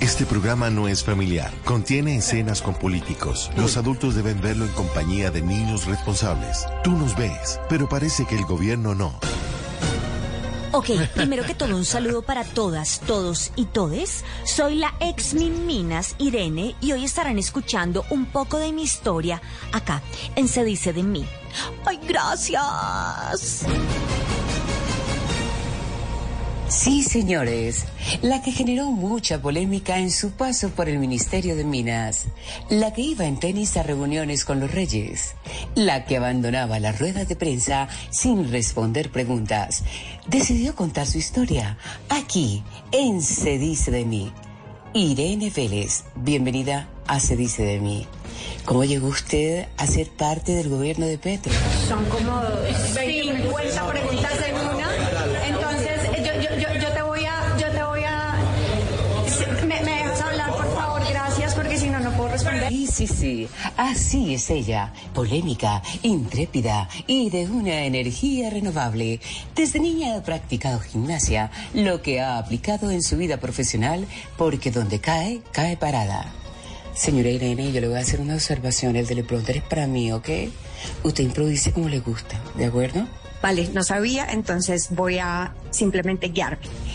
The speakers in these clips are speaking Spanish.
Este programa no es familiar. Contiene escenas con políticos. Los adultos deben verlo en compañía de niños responsables. Tú nos ves, pero parece que el gobierno no. Ok, primero que todo un saludo para todas, todos y todes. Soy la ex Minas Irene y hoy estarán escuchando un poco de mi historia acá en Se dice de mí. Ay, gracias. Sí, señores, la que generó mucha polémica en su paso por el Ministerio de Minas, la que iba en tenis a reuniones con los reyes, la que abandonaba la rueda de prensa sin responder preguntas, decidió contar su historia aquí en Se dice de mí. Irene Vélez, bienvenida a Se dice de mí. ¿Cómo llegó usted a ser parte del gobierno de Petro? Son como 50 preguntas en una. Entonces, yo, yo, yo, yo te voy a, yo te voy a, me, me dejas hablar, por favor, gracias, porque si no, no puedo responder. Sí, sí, sí. Así es ella. Polémica, intrépida y de una energía renovable. Desde niña ha practicado gimnasia, lo que ha aplicado en su vida profesional, porque donde cae, cae parada. Señora Irene, yo le voy a hacer una observación. El teleprompter es para mí, ¿ok? Usted improvise como le gusta, ¿de acuerdo? Vale, no sabía, entonces voy a simplemente guiarme.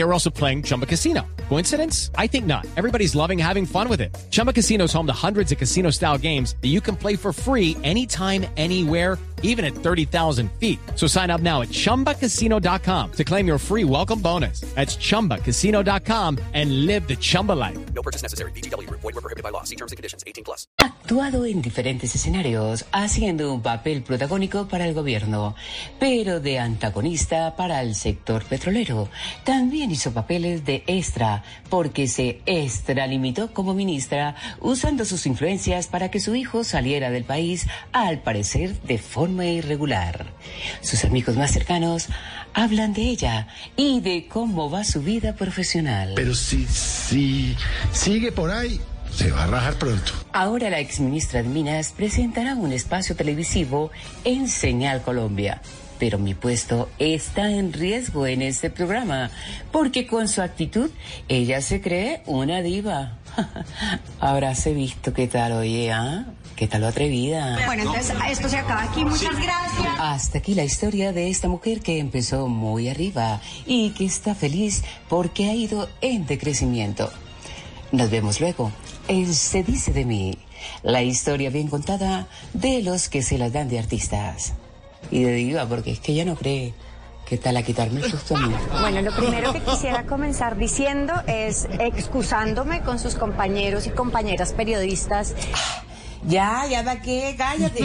They were also playing Chumba Casino. Coincidence? I think not. Everybody's loving having fun with it. Chumba Casino is home to hundreds of casino style games that you can play for free anytime, anywhere, even at 30,000 feet. So sign up now at chumbacasino.com to claim your free welcome bonus. That's chumbacasino.com and live the Chumba life. No purchase necessary. BGW. Void were prohibited by law. See terms and conditions. 18 plus. actuado en diferentes escenarios, haciendo un papel protagónico para el gobierno, pero de antagonista para el sector petrolero. También hizo papeles de extra, porque se extralimitó como ministra, usando sus influencias para que su hijo saliera del país, al parecer de forma irregular. Sus amigos más cercanos hablan de ella y de cómo va su vida profesional. Pero si, si sigue por ahí, se va a rajar pronto. Ahora la exministra de Minas presentará un espacio televisivo en Señal Colombia. Pero mi puesto está en riesgo en este programa, porque con su actitud ella se cree una diva. Habráse visto qué tal, oye, ¿ah? ¿Qué tal lo atrevida? Bueno, entonces esto se acaba aquí. Muchas gracias. Hasta aquí la historia de esta mujer que empezó muy arriba y que está feliz porque ha ido en decrecimiento. Nos vemos luego. En Se dice de mí, la historia bien contada de los que se las dan de artistas. Y de diva, porque es que ella no cree que tal a quitarme el susto a mí. Bueno, lo primero que quisiera comenzar diciendo es excusándome con sus compañeros y compañeras periodistas. Ya, ya da que, cállate.